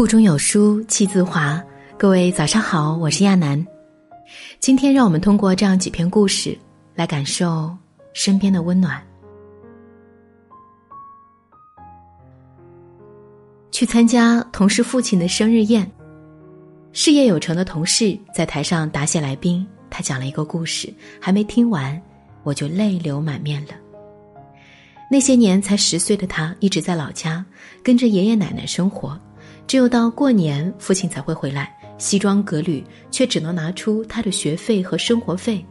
腹中有书气自华。各位早上好，我是亚楠。今天让我们通过这样几篇故事来感受身边的温暖。去参加同事父亲的生日宴，事业有成的同事在台上答谢来宾。他讲了一个故事，还没听完，我就泪流满面了。那些年才十岁的他，一直在老家跟着爷爷奶奶生活。只有到过年，父亲才会回来，西装革履，却只能拿出他的学费和生活费。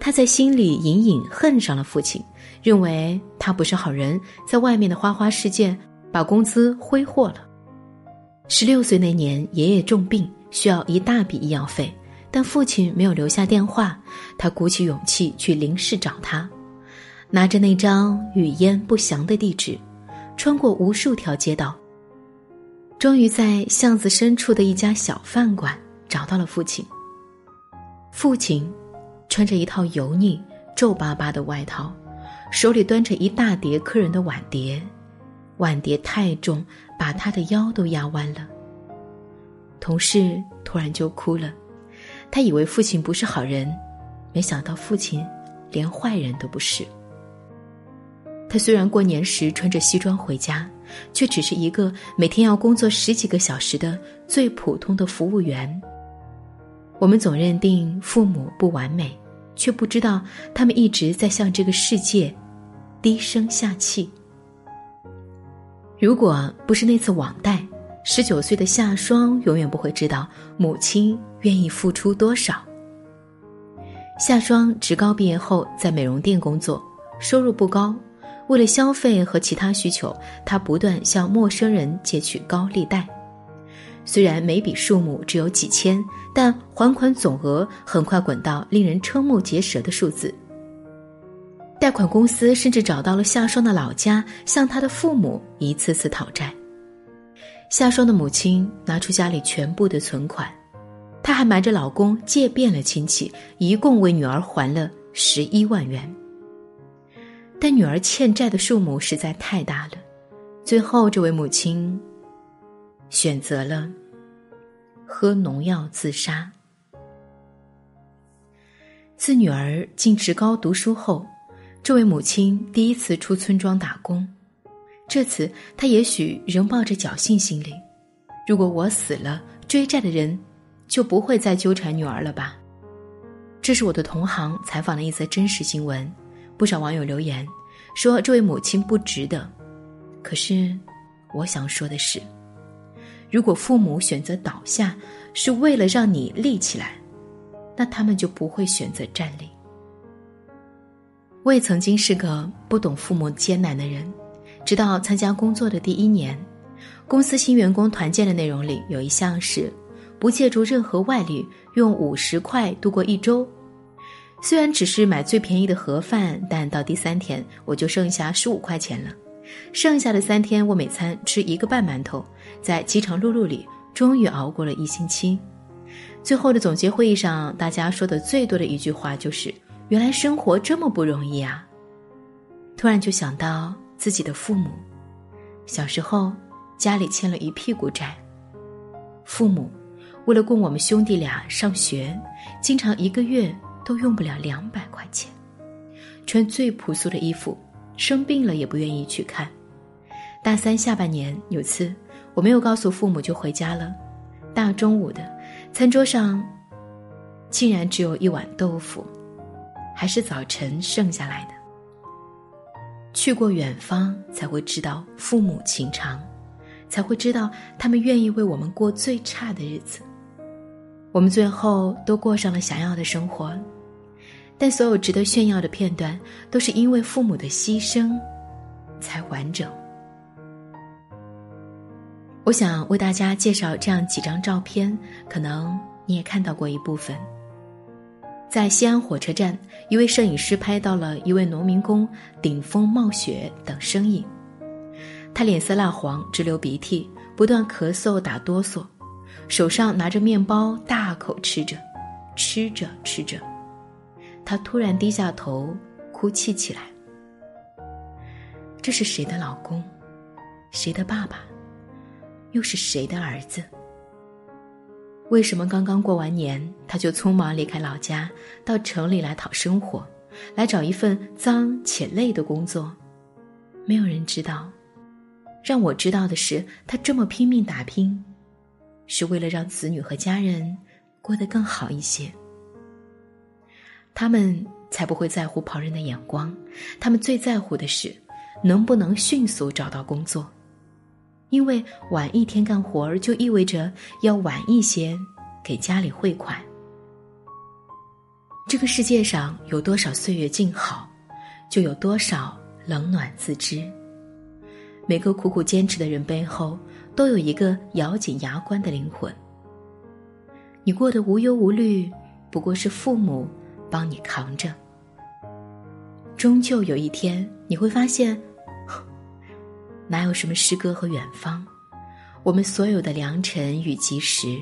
他在心里隐隐恨上了父亲，认为他不是好人，在外面的花花世界把工资挥霍了。十六岁那年，爷爷重病，需要一大笔医药费，但父亲没有留下电话。他鼓起勇气去临市找他，拿着那张语焉不详的地址，穿过无数条街道。终于在巷子深处的一家小饭馆找到了父亲。父亲穿着一套油腻、皱巴巴的外套，手里端着一大叠客人的碗碟，碗碟太重，把他的腰都压弯了。同事突然就哭了，他以为父亲不是好人，没想到父亲连坏人都不是。他虽然过年时穿着西装回家。却只是一个每天要工作十几个小时的最普通的服务员。我们总认定父母不完美，却不知道他们一直在向这个世界低声下气。如果不是那次网贷，十九岁的夏双永远不会知道母亲愿意付出多少。夏双职高毕业后在美容店工作，收入不高。为了消费和其他需求，他不断向陌生人借取高利贷。虽然每笔数目只有几千，但还款总额很快滚到令人瞠目结舌的数字。贷款公司甚至找到了夏双的老家，向他的父母一次次讨债。夏双的母亲拿出家里全部的存款，她还瞒着老公借遍了亲戚，一共为女儿还了十一万元。但女儿欠债的数目实在太大了，最后这位母亲选择了喝农药自杀。自女儿进职高读书后，这位母亲第一次出村庄打工。这次她也许仍抱着侥幸心理：如果我死了，追债的人就不会再纠缠女儿了吧？这是我的同行采访的一则真实新闻。不少网友留言说：“这位母亲不值得。”可是，我想说的是，如果父母选择倒下是为了让你立起来，那他们就不会选择站立。我也曾经是个不懂父母艰难的人，直到参加工作的第一年，公司新员工团建的内容里有一项是不借助任何外力，用五十块度过一周。虽然只是买最便宜的盒饭，但到第三天我就剩下十五块钱了。剩下的三天，我每餐吃一个半馒头，在饥肠辘辘里，终于熬过了一星期。最后的总结会议上，大家说的最多的一句话就是：“原来生活这么不容易啊！”突然就想到自己的父母，小时候家里欠了一屁股债，父母为了供我们兄弟俩上学，经常一个月。都用不了两百块钱，穿最朴素的衣服，生病了也不愿意去看。大三下半年有次，我没有告诉父母就回家了。大中午的，餐桌上竟然只有一碗豆腐，还是早晨剩下来的。去过远方，才会知道父母情长，才会知道他们愿意为我们过最差的日子。我们最后都过上了想要的生活，但所有值得炫耀的片段，都是因为父母的牺牲，才完整。我想为大家介绍这样几张照片，可能你也看到过一部分。在西安火车站，一位摄影师拍到了一位农民工顶风冒雪等身影，他脸色蜡黄，直流鼻涕，不断咳嗽打哆嗦。手上拿着面包，大口吃着，吃着吃着，他突然低下头，哭泣起来。这是谁的老公？谁的爸爸？又是谁的儿子？为什么刚刚过完年，他就匆忙离开老家，到城里来讨生活，来找一份脏且累的工作？没有人知道。让我知道的是，他这么拼命打拼，是为了让子女和家人过得更好一些。他们才不会在乎旁人的眼光，他们最在乎的是能不能迅速找到工作。因为晚一天干活，就意味着要晚一些给家里汇款。这个世界上有多少岁月静好，就有多少冷暖自知。每个苦苦坚持的人背后，都有一个咬紧牙关的灵魂。你过得无忧无虑，不过是父母帮你扛着。终究有一天，你会发现。哪有什么诗歌和远方？我们所有的良辰与吉时，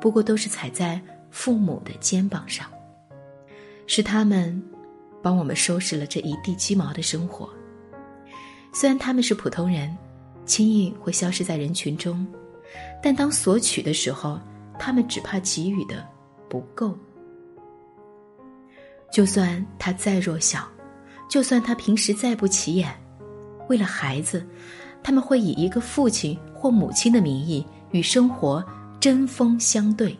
不过都是踩在父母的肩膀上。是他们，帮我们收拾了这一地鸡毛的生活。虽然他们是普通人，轻易会消失在人群中，但当索取的时候，他们只怕给予的不够。就算他再弱小，就算他平时再不起眼。为了孩子，他们会以一个父亲或母亲的名义与生活针锋相对。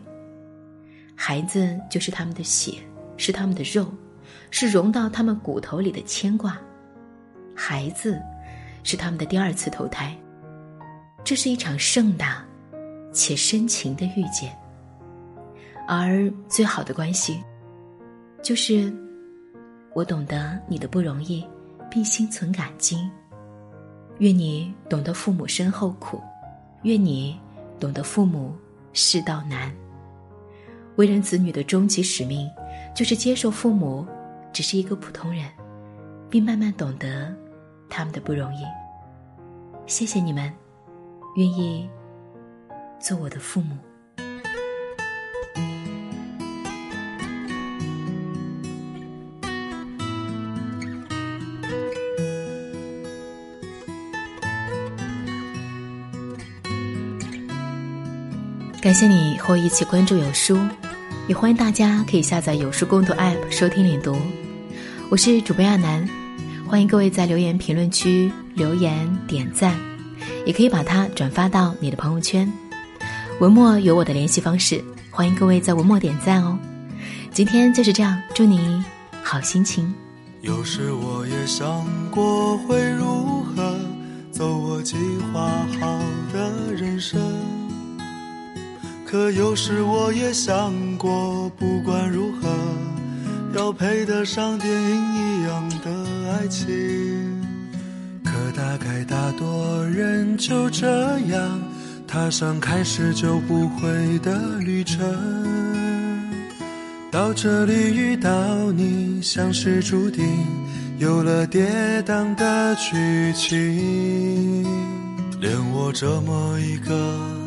孩子就是他们的血，是他们的肉，是融到他们骨头里的牵挂。孩子是他们的第二次投胎，这是一场盛大且深情的遇见。而最好的关系，就是我懂得你的不容易，并心存感激。愿你懂得父母身后苦，愿你懂得父母世道难。为人子女的终极使命，就是接受父母只是一个普通人，并慢慢懂得他们的不容易。谢谢你们，愿意做我的父母。感谢你和我一起关注有书，也欢迎大家可以下载有书共读 App 收听领读。我是主播亚楠，欢迎各位在留言评论区留言点赞，也可以把它转发到你的朋友圈。文末有我的联系方式，欢迎各位在文末点赞哦。今天就是这样，祝你好心情。有时我也想过会如何走我计划好的人生。可有时我也想过，不管如何，要配得上电影一样的爱情。可大概大多人就这样踏上开始就不会的旅程。到这里遇到你，像是注定有了跌宕的剧情。连我这么一个。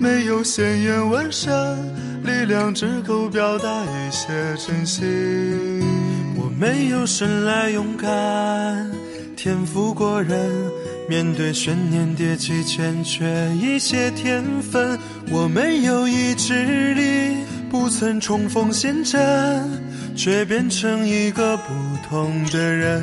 没有鲜艳纹身，力量只够表达一些真心。我没有生来勇敢，天赋过人，面对悬念迭起欠缺一些天分。我没有意志力，不曾冲锋陷阵，却变成一个不同的人。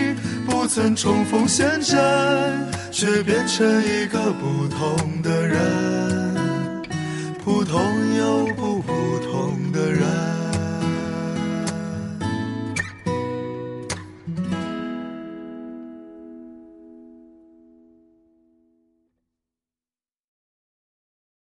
曾重逢现在，却变成一个不同的人，普通又不普通的人。